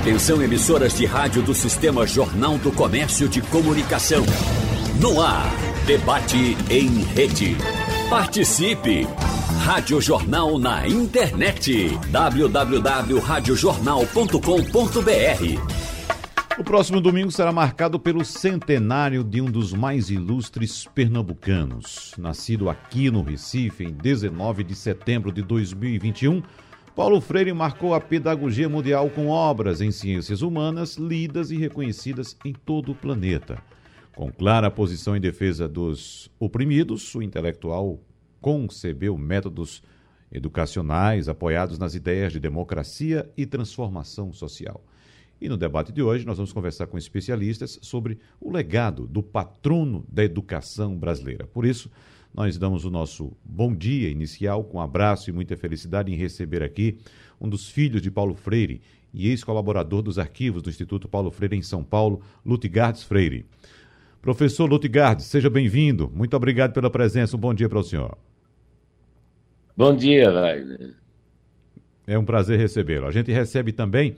Atenção emissoras de rádio do Sistema Jornal do Comércio de Comunicação. No ar, debate em rede. Participe! Rádio Jornal na internet. www.radiojornal.com.br O próximo domingo será marcado pelo centenário de um dos mais ilustres pernambucanos. Nascido aqui no Recife em 19 de setembro de 2021, Paulo Freire marcou a pedagogia mundial com obras em ciências humanas lidas e reconhecidas em todo o planeta. Com clara posição em defesa dos oprimidos, o intelectual concebeu métodos educacionais apoiados nas ideias de democracia e transformação social. E no debate de hoje nós vamos conversar com especialistas sobre o legado do patrono da educação brasileira. Por isso, nós damos o nosso bom dia inicial com um abraço e muita felicidade em receber aqui um dos filhos de Paulo Freire e ex-colaborador dos arquivos do Instituto Paulo Freire em São Paulo, Lutigardes Freire. Professor Lutgardes, seja bem-vindo. Muito obrigado pela presença. Um bom dia para o senhor. Bom dia, Wagner. É um prazer recebê-lo. A gente recebe também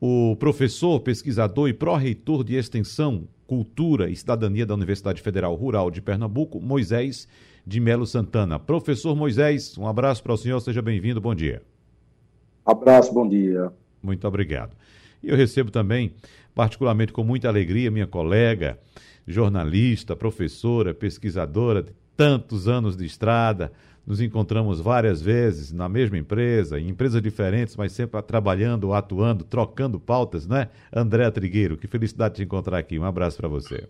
o professor, pesquisador e pró-reitor de Extensão, Cultura e Cidadania da Universidade Federal Rural de Pernambuco, Moisés de Melo Santana. Professor Moisés, um abraço para o senhor, seja bem-vindo, bom dia. Abraço, bom dia. Muito obrigado. E eu recebo também, particularmente com muita alegria, minha colega, jornalista, professora, pesquisadora de tantos anos de estrada. Nos encontramos várias vezes na mesma empresa, em empresas diferentes, mas sempre trabalhando, atuando, trocando pautas, né? André Trigueiro, que felicidade te encontrar aqui. Um abraço para você.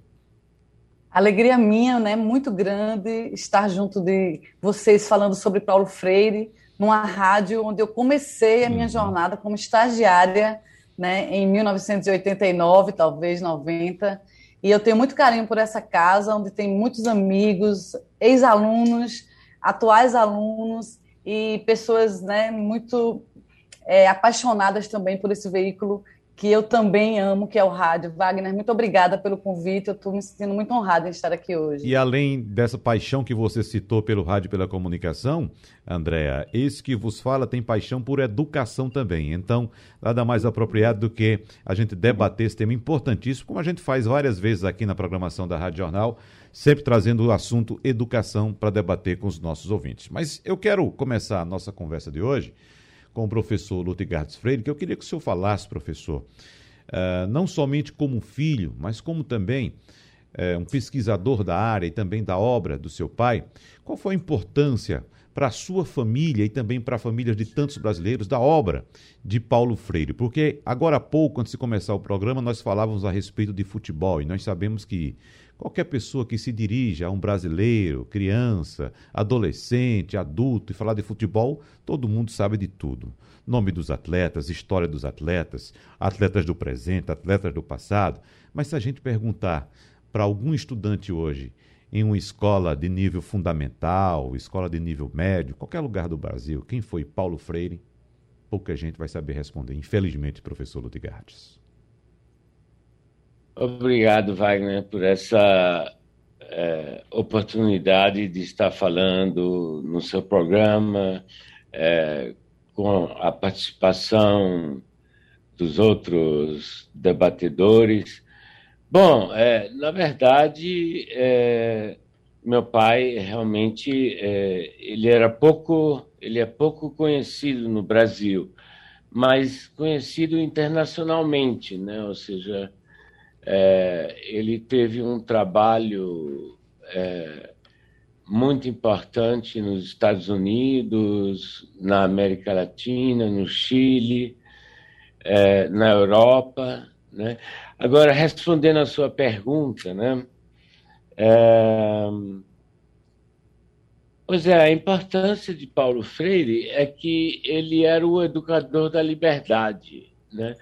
Alegria minha, né? Muito grande estar junto de vocês falando sobre Paulo Freire, numa rádio onde eu comecei a minha uhum. jornada como estagiária, né? Em 1989, talvez 90. E eu tenho muito carinho por essa casa, onde tem muitos amigos, ex-alunos, atuais alunos e pessoas né, muito é, apaixonadas também por esse veículo que eu também amo, que é o rádio. Wagner, muito obrigada pelo convite. Eu estou me sentindo muito honrada em estar aqui hoje. E além dessa paixão que você citou pelo rádio e pela comunicação, Andréa, esse que vos fala tem paixão por educação também. Então, nada mais apropriado do que a gente debater esse tema importantíssimo, como a gente faz várias vezes aqui na programação da Rádio Jornal, sempre trazendo o assunto educação para debater com os nossos ouvintes. Mas eu quero começar a nossa conversa de hoje com o professor Lutigardes Freire, que eu queria que o senhor falasse, professor, uh, não somente como filho, mas como também uh, um pesquisador da área e também da obra do seu pai, qual foi a importância para a sua família e também para a família de tantos brasileiros da obra de Paulo Freire? Porque agora há pouco, antes de começar o programa, nós falávamos a respeito de futebol e nós sabemos que Qualquer pessoa que se dirija a um brasileiro, criança, adolescente, adulto e falar de futebol, todo mundo sabe de tudo. Nome dos atletas, história dos atletas, atletas do presente, atletas do passado. Mas se a gente perguntar para algum estudante hoje, em uma escola de nível fundamental, escola de nível médio, qualquer lugar do Brasil, quem foi Paulo Freire, pouca gente vai saber responder. Infelizmente, professor Ludigardes. Obrigado, Wagner, por essa é, oportunidade de estar falando no seu programa, é, com a participação dos outros debatedores. Bom, é, na verdade, é, meu pai realmente é, ele era pouco, ele é pouco conhecido no Brasil, mas conhecido internacionalmente, né? Ou seja, é, ele teve um trabalho é, muito importante nos Estados Unidos, na América Latina, no Chile, é, na Europa. Né? Agora, respondendo a sua pergunta, né? É, pois é, a importância de Paulo Freire é que ele era o educador da liberdade, né?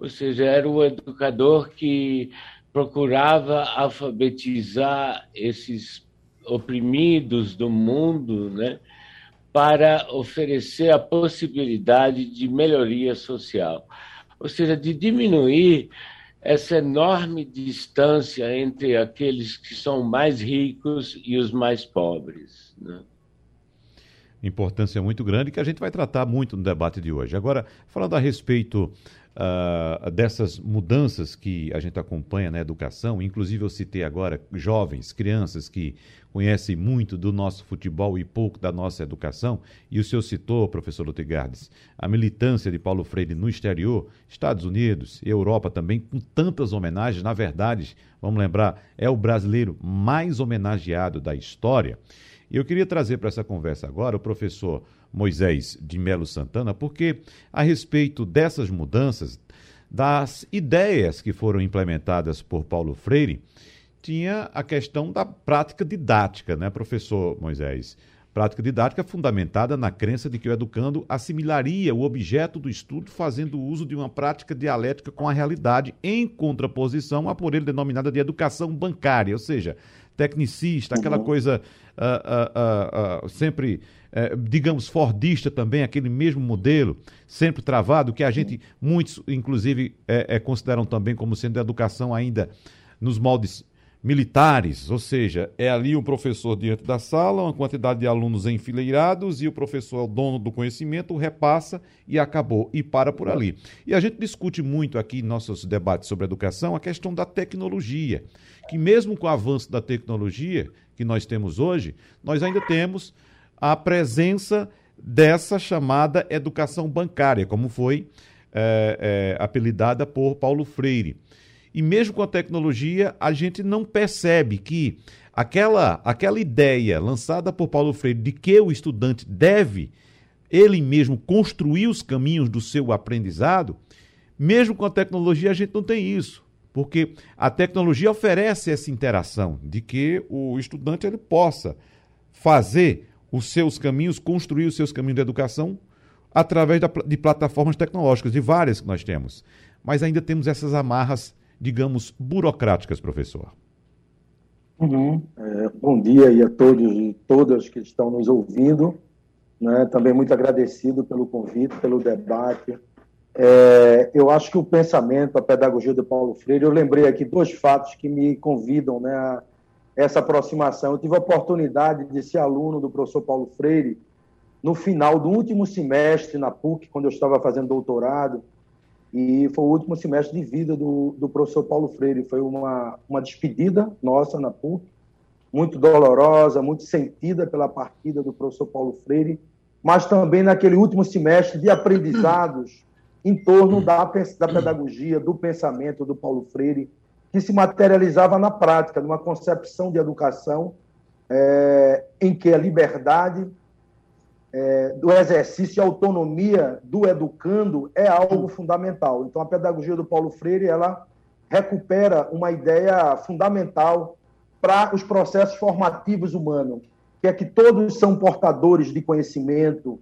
Ou seja, era o educador que procurava alfabetizar esses oprimidos do mundo, né, para oferecer a possibilidade de melhoria social, ou seja, de diminuir essa enorme distância entre aqueles que são mais ricos e os mais pobres. Né? Importância muito grande que a gente vai tratar muito no debate de hoje. Agora, falando a respeito uh, dessas mudanças que a gente acompanha na educação, inclusive eu citei agora jovens, crianças que conhecem muito do nosso futebol e pouco da nossa educação, e o senhor citou, professor Lutegardes, a militância de Paulo Freire no exterior, Estados Unidos Europa também, com tantas homenagens, na verdade, vamos lembrar, é o brasileiro mais homenageado da história. E eu queria trazer para essa conversa agora o professor Moisés de Melo Santana, porque a respeito dessas mudanças, das ideias que foram implementadas por Paulo Freire, tinha a questão da prática didática, né, professor Moisés? Prática didática fundamentada na crença de que o educando assimilaria o objeto do estudo fazendo uso de uma prática dialética com a realidade, em contraposição à por ele denominada de educação bancária, ou seja, tecnicista, aquela uhum. coisa uh, uh, uh, sempre, eh, digamos, fordista também, aquele mesmo modelo, sempre travado, que a gente, muitos, inclusive, é, consideram também como sendo educação ainda nos moldes militares, ou seja, é ali o professor diante da sala, uma quantidade de alunos enfileirados e o professor é o dono do conhecimento, repassa e acabou, e para por ali. E a gente discute muito aqui em nossos debates sobre educação a questão da tecnologia, que mesmo com o avanço da tecnologia que nós temos hoje, nós ainda temos a presença dessa chamada educação bancária, como foi é, é, apelidada por Paulo Freire. E mesmo com a tecnologia, a gente não percebe que aquela, aquela ideia lançada por Paulo Freire de que o estudante deve ele mesmo construir os caminhos do seu aprendizado, mesmo com a tecnologia a gente não tem isso, porque a tecnologia oferece essa interação de que o estudante ele possa fazer os seus caminhos, construir os seus caminhos de educação através da, de plataformas tecnológicas, de várias que nós temos. Mas ainda temos essas amarras digamos, burocráticas, professor? Uhum. É, bom dia aí a todos e todas que estão nos ouvindo. Né? Também muito agradecido pelo convite, pelo debate. É, eu acho que o pensamento, a pedagogia de Paulo Freire, eu lembrei aqui dois fatos que me convidam né, a essa aproximação. Eu tive a oportunidade de ser aluno do professor Paulo Freire no final do último semestre na PUC, quando eu estava fazendo doutorado e foi o último semestre de vida do, do professor Paulo Freire. Foi uma, uma despedida nossa na PUC, muito dolorosa, muito sentida pela partida do professor Paulo Freire, mas também naquele último semestre de aprendizados em torno da, da pedagogia, do pensamento do Paulo Freire, que se materializava na prática, numa concepção de educação é, em que a liberdade é, do exercício e autonomia do educando é algo fundamental. Então, a pedagogia do Paulo Freire ela recupera uma ideia fundamental para os processos formativos humanos, que é que todos são portadores de conhecimento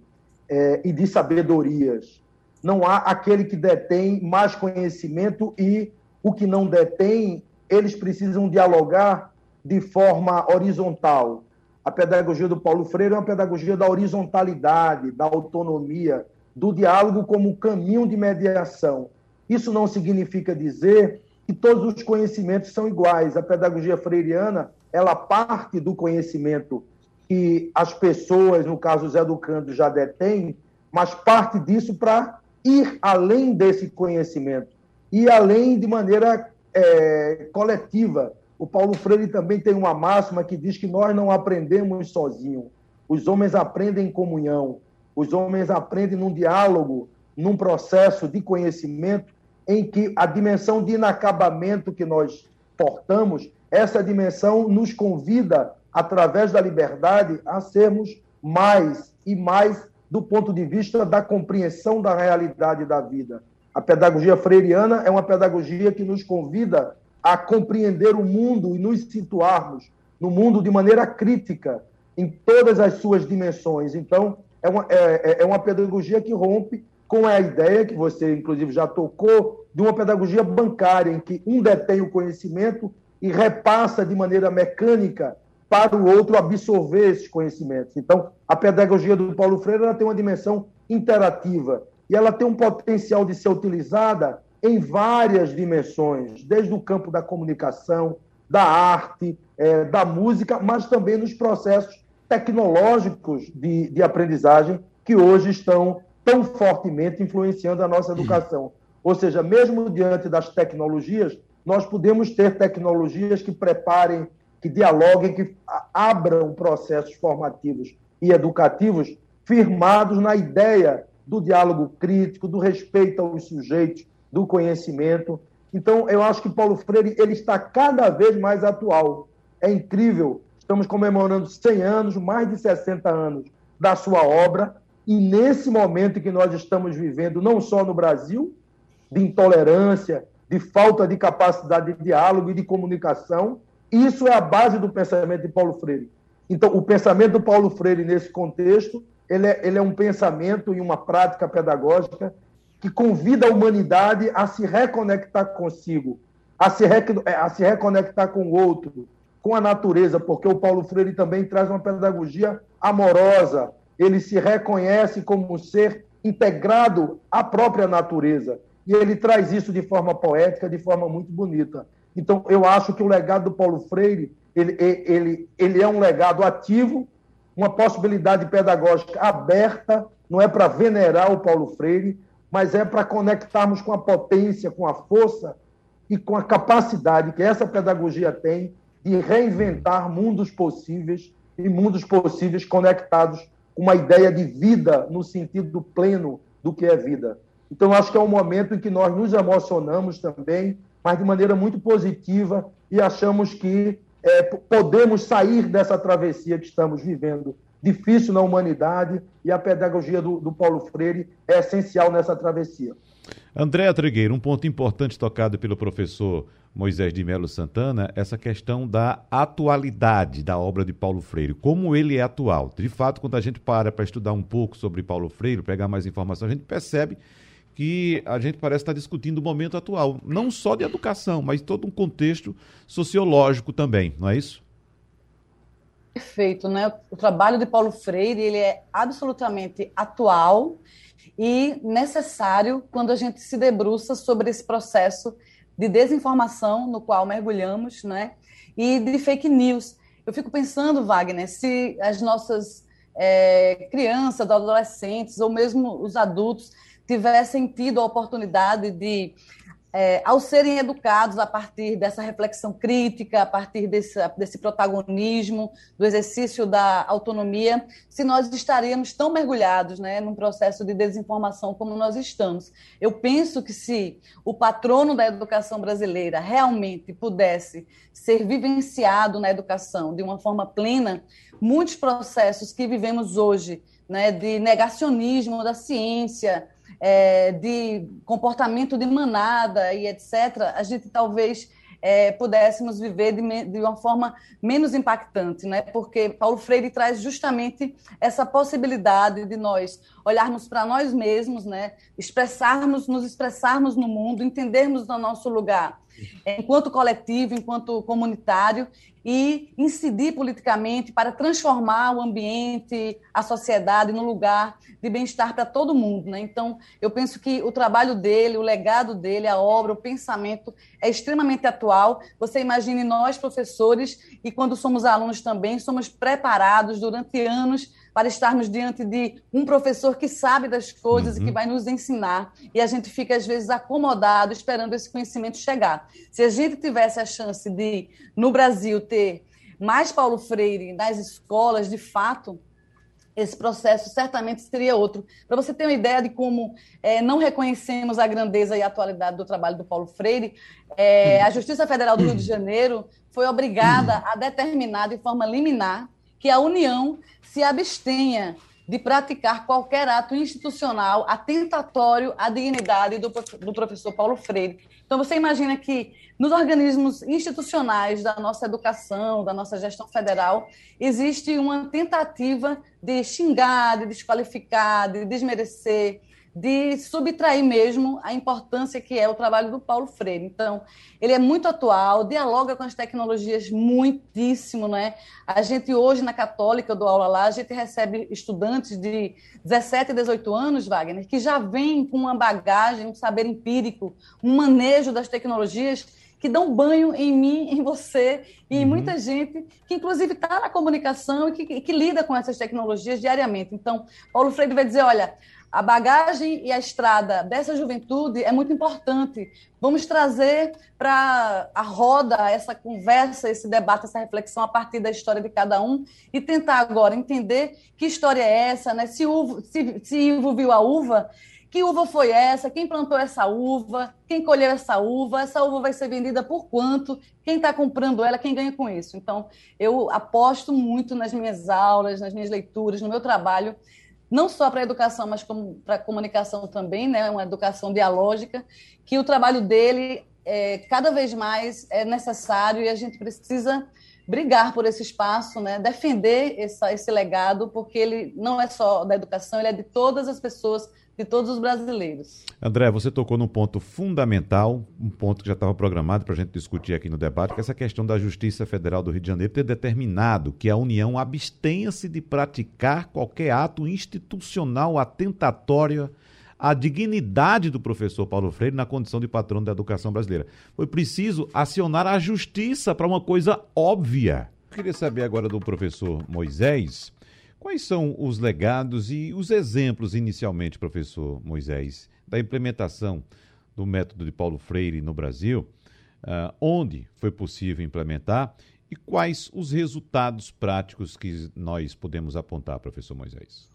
é, e de sabedorias. Não há aquele que detém mais conhecimento e o que não detém, eles precisam dialogar de forma horizontal a pedagogia do Paulo Freire é uma pedagogia da horizontalidade, da autonomia, do diálogo como caminho de mediação. Isso não significa dizer que todos os conhecimentos são iguais. A pedagogia freiriana, ela parte do conhecimento que as pessoas, no caso os educandos, já detêm, mas parte disso para ir além desse conhecimento, ir além de maneira é, coletiva, o Paulo Freire também tem uma máxima que diz que nós não aprendemos sozinhos. Os homens aprendem em comunhão. Os homens aprendem num diálogo, num processo de conhecimento em que a dimensão de inacabamento que nós portamos, essa dimensão nos convida, através da liberdade, a sermos mais e mais do ponto de vista da compreensão da realidade da vida. A pedagogia freiriana é uma pedagogia que nos convida a compreender o mundo e nos situarmos no mundo de maneira crítica, em todas as suas dimensões. Então, é uma, é, é, é uma pedagogia que rompe com a ideia, que você, inclusive, já tocou, de uma pedagogia bancária, em que um detém o conhecimento e repassa de maneira mecânica para o outro absorver esses conhecimentos. Então, a pedagogia do Paulo Freire tem uma dimensão interativa e ela tem um potencial de ser utilizada em várias dimensões, desde o campo da comunicação, da arte, é, da música, mas também nos processos tecnológicos de, de aprendizagem que hoje estão tão fortemente influenciando a nossa educação. Ou seja, mesmo diante das tecnologias, nós podemos ter tecnologias que preparem, que dialoguem, que abram processos formativos e educativos firmados na ideia do diálogo crítico, do respeito aos sujeitos, do conhecimento. Então, eu acho que Paulo Freire ele está cada vez mais atual. É incrível. Estamos comemorando 100 anos, mais de 60 anos da sua obra, e nesse momento que nós estamos vivendo, não só no Brasil, de intolerância, de falta de capacidade de diálogo e de comunicação, isso é a base do pensamento de Paulo Freire. Então, o pensamento do Paulo Freire nesse contexto, ele é, ele é um pensamento e uma prática pedagógica que convida a humanidade a se reconectar consigo, a se, é, a se reconectar com o outro, com a natureza, porque o Paulo Freire também traz uma pedagogia amorosa, ele se reconhece como um ser integrado à própria natureza. E ele traz isso de forma poética, de forma muito bonita. Então, eu acho que o legado do Paulo Freire, ele, ele, ele é um legado ativo, uma possibilidade pedagógica aberta, não é para venerar o Paulo Freire, mas é para conectarmos com a potência, com a força e com a capacidade que essa pedagogia tem de reinventar mundos possíveis e mundos possíveis conectados com uma ideia de vida no sentido pleno do que é vida. Então, acho que é um momento em que nós nos emocionamos também, mas de maneira muito positiva, e achamos que é, podemos sair dessa travessia que estamos vivendo difícil na humanidade e a pedagogia do, do Paulo Freire é essencial nessa travessia. André Tregueiro, um ponto importante tocado pelo professor Moisés de Melo Santana, essa questão da atualidade da obra de Paulo Freire, como ele é atual. De fato, quando a gente para para estudar um pouco sobre Paulo Freire, pegar mais informação, a gente percebe que a gente parece estar discutindo o momento atual, não só de educação, mas todo um contexto sociológico também, não é isso? Perfeito, né? O trabalho de Paulo Freire ele é absolutamente atual e necessário quando a gente se debruça sobre esse processo de desinformação no qual mergulhamos, né? E de fake news. Eu fico pensando, Wagner, se as nossas é, crianças, adolescentes ou mesmo os adultos tivessem tido a oportunidade de é, ao serem educados a partir dessa reflexão crítica, a partir desse, desse protagonismo, do exercício da autonomia, se nós estaríamos tão mergulhados né, num processo de desinformação como nós estamos. Eu penso que se o patrono da educação brasileira realmente pudesse ser vivenciado na educação de uma forma plena, muitos processos que vivemos hoje, né, de negacionismo da ciência, é, de comportamento de manada e etc., a gente talvez é, pudéssemos viver de, de, uma forma menos impactante, né? porque Paulo Freire traz justamente essa possibilidade de nós olharmos para nós mesmos, né? expressarmos, nos expressarmos no mundo, entendermos o nosso lugar enquanto coletivo, enquanto comunitário, e incidir politicamente para transformar o ambiente, a sociedade, num lugar de bem-estar para todo mundo. Né? Então, eu penso que o trabalho dele, o legado dele, a obra, o pensamento é extremamente atual. Você imagine nós, professores, e quando somos alunos também, somos preparados durante anos para estarmos diante de um professor que sabe das coisas uhum. e que uhum. vai nos ensinar. E a gente fica, às vezes, acomodado esperando esse conhecimento chegar. Se a gente tivesse a chance de, no Brasil, ter mais Paulo Freire nas escolas, de fato, esse processo certamente seria outro. Para você ter uma ideia de como é, não reconhecemos a grandeza e a atualidade do trabalho do Paulo Freire, é, a Justiça Federal do Rio de Janeiro foi obrigada a determinar de forma liminar que a União se abstenha de praticar qualquer ato institucional atentatório à dignidade do, do professor Paulo Freire. Então, você imagina que nos organismos institucionais da nossa educação, da nossa gestão federal, existe uma tentativa de xingar, de desqualificar, de desmerecer, de subtrair mesmo a importância que é o trabalho do Paulo Freire. Então, ele é muito atual, dialoga com as tecnologias muitíssimo, né? A gente hoje na Católica, eu dou aula lá, a gente recebe estudantes de 17 e 18 anos, Wagner, que já vêm com uma bagagem, um saber empírico, um manejo das tecnologias que dão banho em mim, em você e em uhum. muita gente que, inclusive, está na comunicação e que, que, lida com essas tecnologias diariamente. Então, Paulo Freire vai dizer: olha, a bagagem e a estrada dessa juventude é muito importante. Vamos trazer para a roda essa conversa, esse debate, essa reflexão a partir da história de cada um e tentar agora entender que história é essa, né? Se, uvo, se, se Ivo viu a uva, que uva foi essa? Quem plantou essa uva? Quem colheu essa uva? Essa uva vai ser vendida por quanto? Quem está comprando ela? Quem ganha com isso? Então, eu aposto muito nas minhas aulas, nas minhas leituras, no meu trabalho, não só para a educação, mas para a comunicação também, né? uma educação dialógica, que o trabalho dele é, cada vez mais é necessário e a gente precisa brigar por esse espaço, né? defender essa, esse legado, porque ele não é só da educação, ele é de todas as pessoas de todos os brasileiros. André, você tocou num ponto fundamental, um ponto que já estava programado para a gente discutir aqui no debate, que é essa questão da Justiça Federal do Rio de Janeiro ter determinado que a União abstenha-se de praticar qualquer ato institucional atentatório à dignidade do professor Paulo Freire na condição de patrono da educação brasileira. Foi preciso acionar a justiça para uma coisa óbvia. Eu queria saber agora do professor Moisés Quais são os legados e os exemplos, inicialmente, professor Moisés, da implementação do método de Paulo Freire no Brasil? Uh, onde foi possível implementar e quais os resultados práticos que nós podemos apontar, professor Moisés?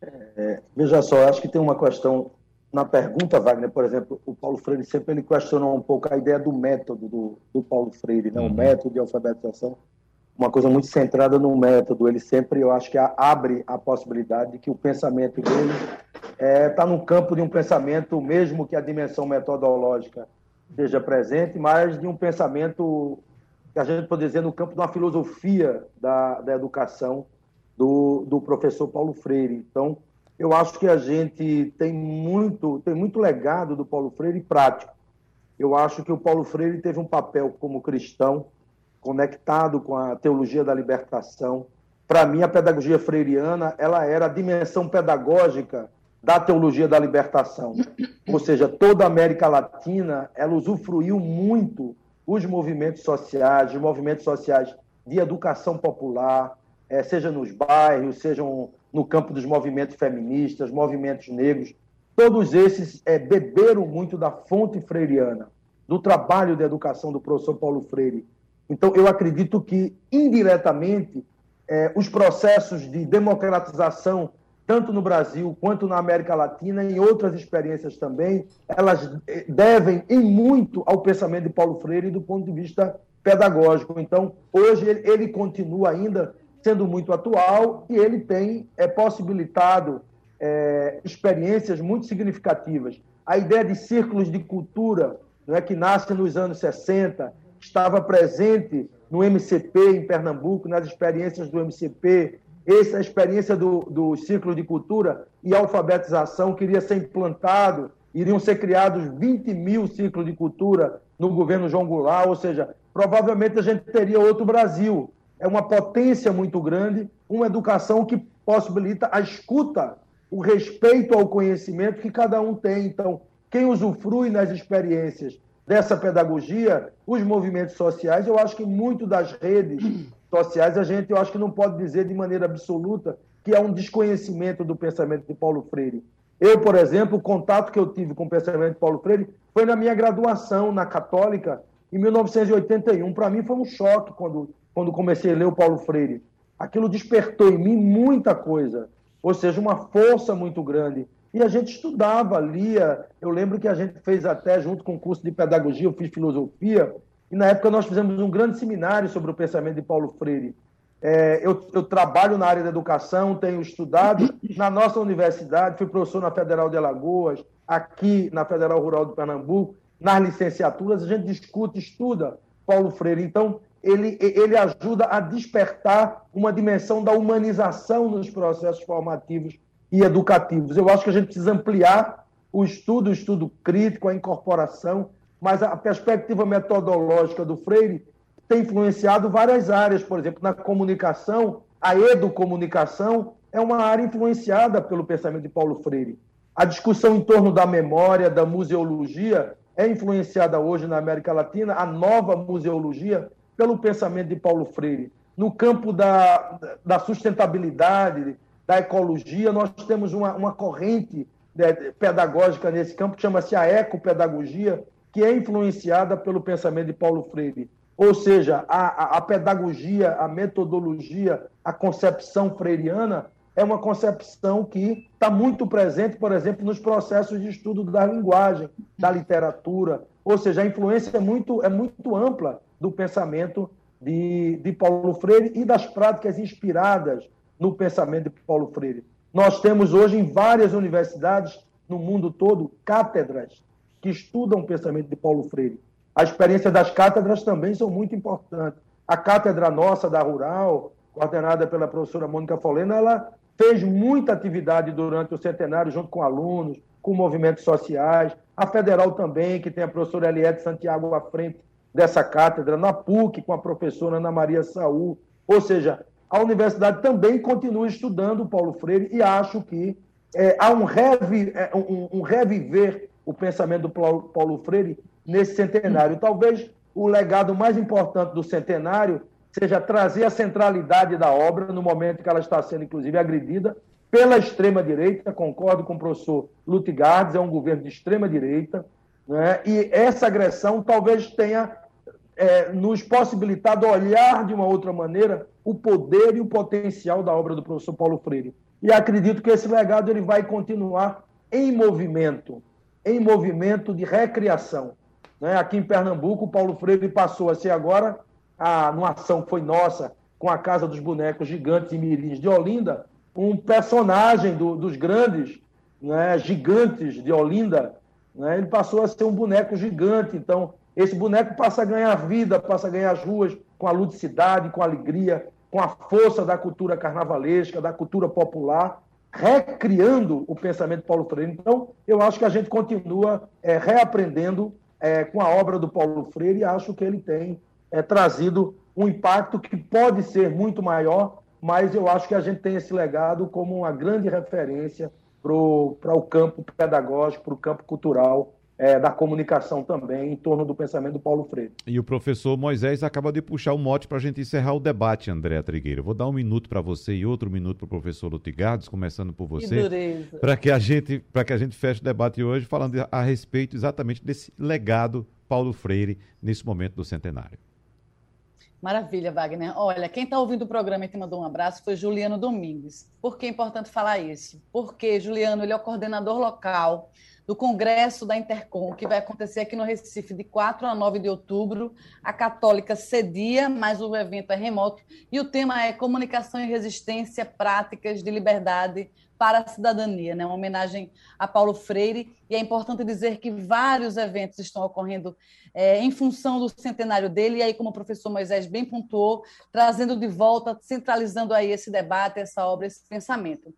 É, veja só, acho que tem uma questão na pergunta, Wagner, por exemplo, o Paulo Freire sempre ele questionou um pouco a ideia do método do, do Paulo Freire, né? Uhum. o método de alfabetização uma coisa muito centrada no método. Ele sempre, eu acho que abre a possibilidade de que o pensamento dele está é, tá no campo de um pensamento, mesmo que a dimensão metodológica esteja presente, mas de um pensamento que a gente pode dizer no campo de uma filosofia da, da educação do, do professor Paulo Freire. Então, eu acho que a gente tem muito, tem muito legado do Paulo Freire prático. Eu acho que o Paulo Freire teve um papel como cristão conectado com a teologia da libertação. Para mim, a pedagogia freiriana ela era a dimensão pedagógica da teologia da libertação. Ou seja, toda a América Latina ela usufruiu muito os movimentos sociais, os movimentos sociais de educação popular, é, seja nos bairros, sejam no campo dos movimentos feministas, movimentos negros. Todos esses é, beberam muito da fonte freiriana, do trabalho de educação do professor Paulo Freire. Então, eu acredito que, indiretamente, eh, os processos de democratização, tanto no Brasil quanto na América Latina, e em outras experiências também, elas eh, devem, em muito, ao pensamento de Paulo Freire do ponto de vista pedagógico. Então, hoje, ele, ele continua ainda sendo muito atual e ele tem é, possibilitado é, experiências muito significativas. A ideia de círculos de cultura, não é, que nasce nos anos 60, estava presente no MCP em Pernambuco, nas experiências do MCP, essa experiência do, do ciclo de cultura e alfabetização queria ser implantado, iriam ser criados 20 mil ciclos de cultura no governo João Goulart, ou seja, provavelmente a gente teria outro Brasil. É uma potência muito grande, uma educação que possibilita a escuta, o respeito ao conhecimento que cada um tem. Então, quem usufrui nas experiências dessa pedagogia, os movimentos sociais, eu acho que muito das redes sociais, a gente, eu acho que não pode dizer de maneira absoluta que é um desconhecimento do pensamento de Paulo Freire. Eu, por exemplo, o contato que eu tive com o pensamento de Paulo Freire foi na minha graduação na Católica, em 1981. Para mim foi um choque quando, quando comecei a ler o Paulo Freire. Aquilo despertou em mim muita coisa, ou seja, uma força muito grande. E a gente estudava, lia. Eu lembro que a gente fez até, junto com o curso de pedagogia, eu fiz filosofia, e na época nós fizemos um grande seminário sobre o pensamento de Paulo Freire. É, eu, eu, trabalho na área da educação, tenho estudado na nossa universidade, fui professor na Federal de Alagoas, aqui na Federal Rural de Pernambuco, nas licenciaturas, a gente discute, estuda Paulo Freire. Então, ele, ele ajuda a despertar uma dimensão da humanização nos processos formativos e educativos. Eu acho que a gente precisa ampliar o estudo, o estudo crítico, a incorporação, mas a perspectiva metodológica do Freire tem influenciado várias áreas, por exemplo, na comunicação, a educomunicação é uma área influenciada pelo pensamento de Paulo Freire. A discussão em torno da memória, da museologia, é influenciada hoje na América Latina, a nova museologia, pelo pensamento de Paulo Freire. No campo da, da sustentabilidade, da ecologia, nós temos uma, uma corrente né, pedagógica nesse campo que chama-se a ecopedagogia, que é influenciada pelo pensamento de Paulo Freire. Ou seja, a, a, pedagogia, a metodologia, a concepção freiriana é uma concepção que está muito presente, por exemplo, nos processos de estudo da linguagem, da literatura. Ou seja, a influência é muito, é muito ampla do pensamento de, de Paulo Freire e das práticas inspiradas no pensamento de Paulo Freire. Nós temos hoje em várias universidades no mundo todo cátedras que estudam o pensamento de Paulo Freire. A experiência das cátedras também são muito importantes. A cátedra nossa da Rural, coordenada pela professora Mônica Folena, ela fez muita atividade durante o centenário junto com alunos, com movimentos sociais. A Federal também, que tem a professora Eliette Santiago à frente dessa cátedra, na PUC, com a professora Ana Maria Saúl. Ou seja, a universidade também continua estudando Paulo Freire e acho que é, há um, revi, é, um, um, reviver o pensamento do Paulo, Paulo Freire nesse centenário. Talvez o legado mais importante do centenário seja trazer a centralidade da obra no momento que ela está sendo, inclusive, agredida pela extrema-direita. Concordo com o professor Lutigardes, é um governo de extrema-direita. Né? E essa agressão talvez tenha é, nos possibilitado olhar de uma outra maneira o poder e o potencial da obra do professor Paulo Freire. E acredito que esse legado ele vai continuar em movimento, em movimento de recriação. Né? Aqui em Pernambuco, o Paulo Freire passou a ser agora, a, numa ação que foi nossa, com a Casa dos Bonecos Gigantes e Mirins de Olinda, um personagem do, dos grandes né, gigantes de Olinda. Né? Ele passou a ser um boneco gigante. Então, esse boneco passa a ganhar vida, passa a ganhar as ruas com a ludicidade, com a alegria, com a força da cultura carnavalesca, da cultura popular, recriando o pensamento de Paulo Freire. Então, eu acho que a gente continua é, reaprendendo é, com a obra do Paulo Freire e acho que ele tem é, trazido um impacto que pode ser muito maior, mas eu acho que a gente tem esse legado como uma grande referência para o campo pedagógico, para o campo cultural é, da comunicação também em torno do pensamento do Paulo Freire. E o professor Moisés acaba de puxar o mote para a gente encerrar o debate, André Trigueira. Vou dar um minuto para você e outro minuto para o professor Lutigardes, começando por você, para que a gente para que a gente feche o debate hoje falando a respeito exatamente desse legado Paulo Freire nesse momento do centenário. Maravilha, Wagner. Olha, quem está ouvindo o programa e te mandou um abraço foi Juliano Domingues. Por que é importante falar isso? Porque Juliano ele é o coordenador local do Congresso da Intercom, que vai acontecer aqui no Recife de 4 a 9 de outubro. A Católica cedia, mas o evento é remoto. E o tema é Comunicação e Resistência, Práticas de Liberdade para a Cidadania, né? uma homenagem a Paulo Freire. E é importante dizer que vários eventos estão ocorrendo é, em função do centenário dele, e aí, como o professor Moisés bem pontuou, trazendo de volta, centralizando aí esse debate, essa obra, esse pensamento.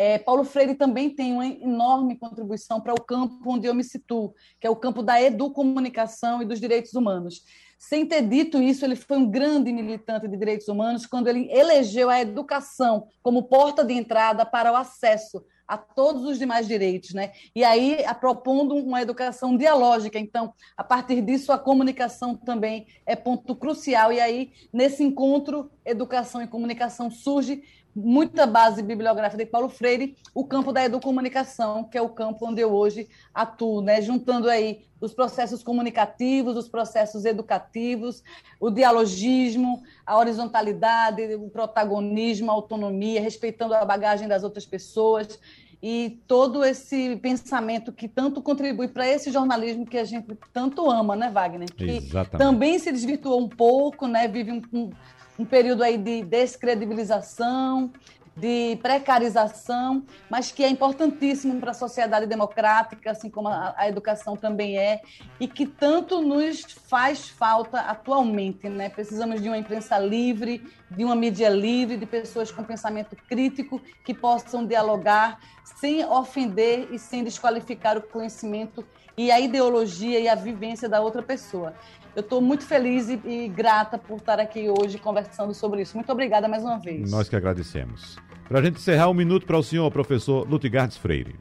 É, Paulo Freire também tem uma enorme contribuição para o campo onde eu me situo, que é o campo da educomunicação e dos direitos humanos. Sem ter dito isso, ele foi um grande militante de direitos humanos quando ele elegeu a educação como porta de entrada para o acesso a todos os demais direitos, né? E aí propondo uma educação dialógica. Então, a partir disso, a comunicação também é ponto crucial. E aí, nesse encontro, educação e comunicação surge muita base bibliográfica de Paulo Freire, o campo da educomunicação, que é o campo onde eu hoje atuo, né? juntando aí os processos comunicativos, os processos educativos, o dialogismo, a horizontalidade, o protagonismo, a autonomia, respeitando a bagagem das outras pessoas e todo esse pensamento que tanto contribui para esse jornalismo que a gente tanto ama, né, Wagner? Que Exatamente. também se desvirtuou um pouco, né? Vive um, um um período aí de descredibilização, de precarização, mas que é importantíssimo para a sociedade democrática, assim como a, a, educação também é, e que tanto nos faz falta atualmente. Né? Precisamos de uma imprensa livre, de uma mídia livre, de pessoas com pensamento crítico que possam dialogar sem ofender e sem desqualificar o conhecimento e a ideologia e a vivência da outra pessoa. Eu estou muito feliz e, e, grata por estar aqui hoje conversando sobre isso. Muito obrigada mais uma vez. Nós que agradecemos. Para a gente encerrar um minuto para o senhor, professor Lutigardes Freire.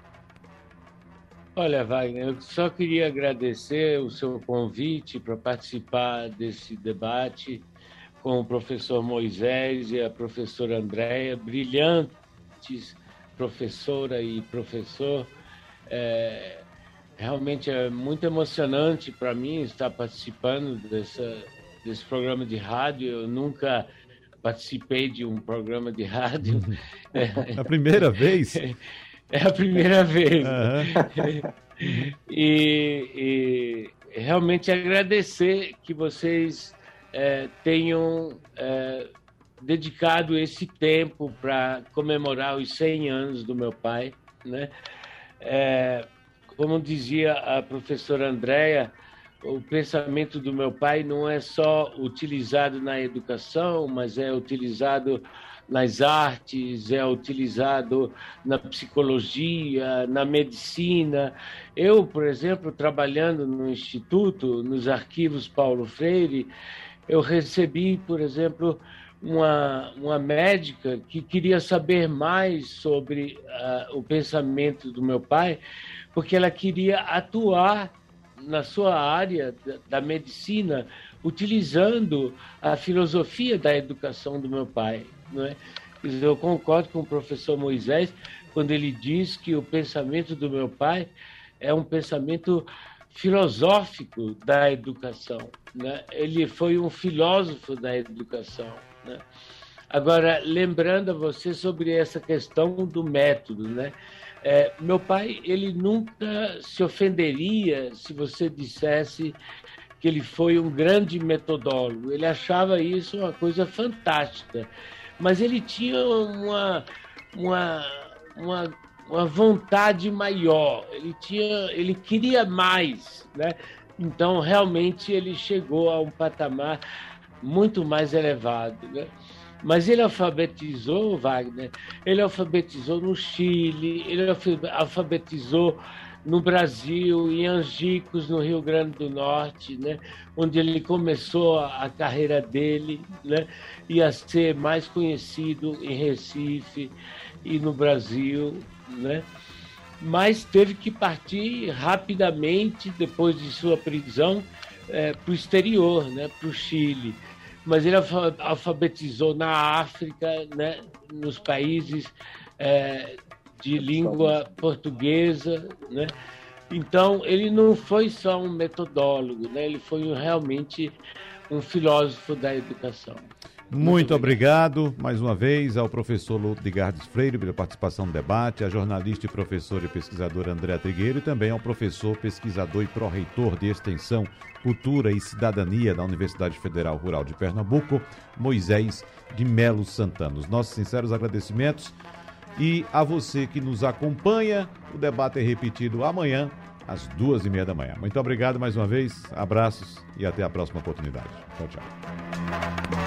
Olha, Wagner, eu só queria agradecer o seu convite para participar desse debate com o professor Moisés e a professora Andréia, brilhante artes, professora e professor. É, realmente é muito emocionante para mim estar participando dessa, desse programa de rádio. Eu nunca participei de um programa de rádio. É a primeira vez? É a primeira vez. Uhum. e, e, realmente agradecer que vocês é, tenham é, dedicado esse tempo para comemorar os 100 anos do meu pai, né? É, como dizia a professora Andréa, o pensamento do meu pai não é só utilizado na educação, mas é utilizado nas artes, é utilizado na psicologia, na medicina. Eu, por exemplo, trabalhando no instituto, nos arquivos Paulo Freire, eu recebi, por exemplo, uma, uma médica que queria saber mais sobre uh, o pensamento do meu pai, porque ela queria atuar na sua área da, medicina, utilizando a filosofia da educação do meu pai. Não é? Eu concordo com o professor Moisés quando ele diz que o pensamento do meu pai é um pensamento filosófico da educação. Né? Ele foi um filósofo da educação. Né? Agora, lembrando a você sobre essa questão do método, né? É, meu pai, ele nunca se ofenderia se você dissesse que ele foi um grande metodólogo. Ele achava isso uma coisa fantástica. Mas ele tinha uma, uma, uma, uma vontade maior, ele, tinha, ele queria mais. Né? Então, realmente, ele chegou a um patamar muito mais elevado. Né? Mas ele alfabetizou, Wagner, ele alfabetizou no Chile, ele alfabetizou no Brasil, em Angicos, no Rio Grande do Norte, né, onde ele começou a carreira dele, né, e a ser mais conhecido em Recife e no Brasil, né, mas teve que partir rapidamente depois de sua prisão é, para o exterior, né, para o Chile. Mas ele alfabetizou na África, né, nos países é, de língua portuguesa, né? Então, ele não foi só um metodólogo, né? ele foi realmente um filósofo da educação. Muito, obrigado. mais uma vez ao professor Ludgardes Freire pela participação no debate, à jornalista e professora e pesquisadora Andréa Trigueiro e também ao professor, pesquisador e pró-reitor de Extensão, Cultura e Cidadania da Universidade Federal Rural de Pernambuco, Moisés de Melo Santana. Os nossos sinceros agradecimentos e a você que nos acompanha. O debate é repetido amanhã, às duas e meia da manhã. Muito obrigado mais uma vez, abraços e até a próxima oportunidade. Tchau, tchau.